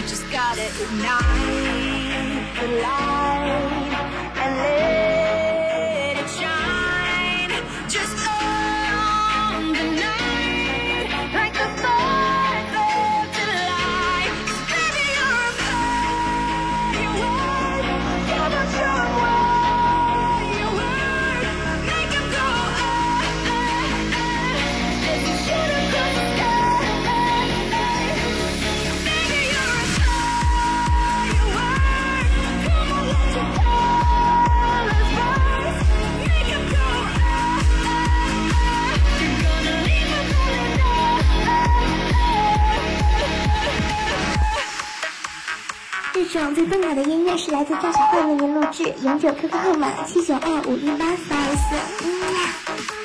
You just gotta ignite the light and live. 最动感的音乐是来自赵小慧为您录制，永久 QQ 号码七九二五一八四二四。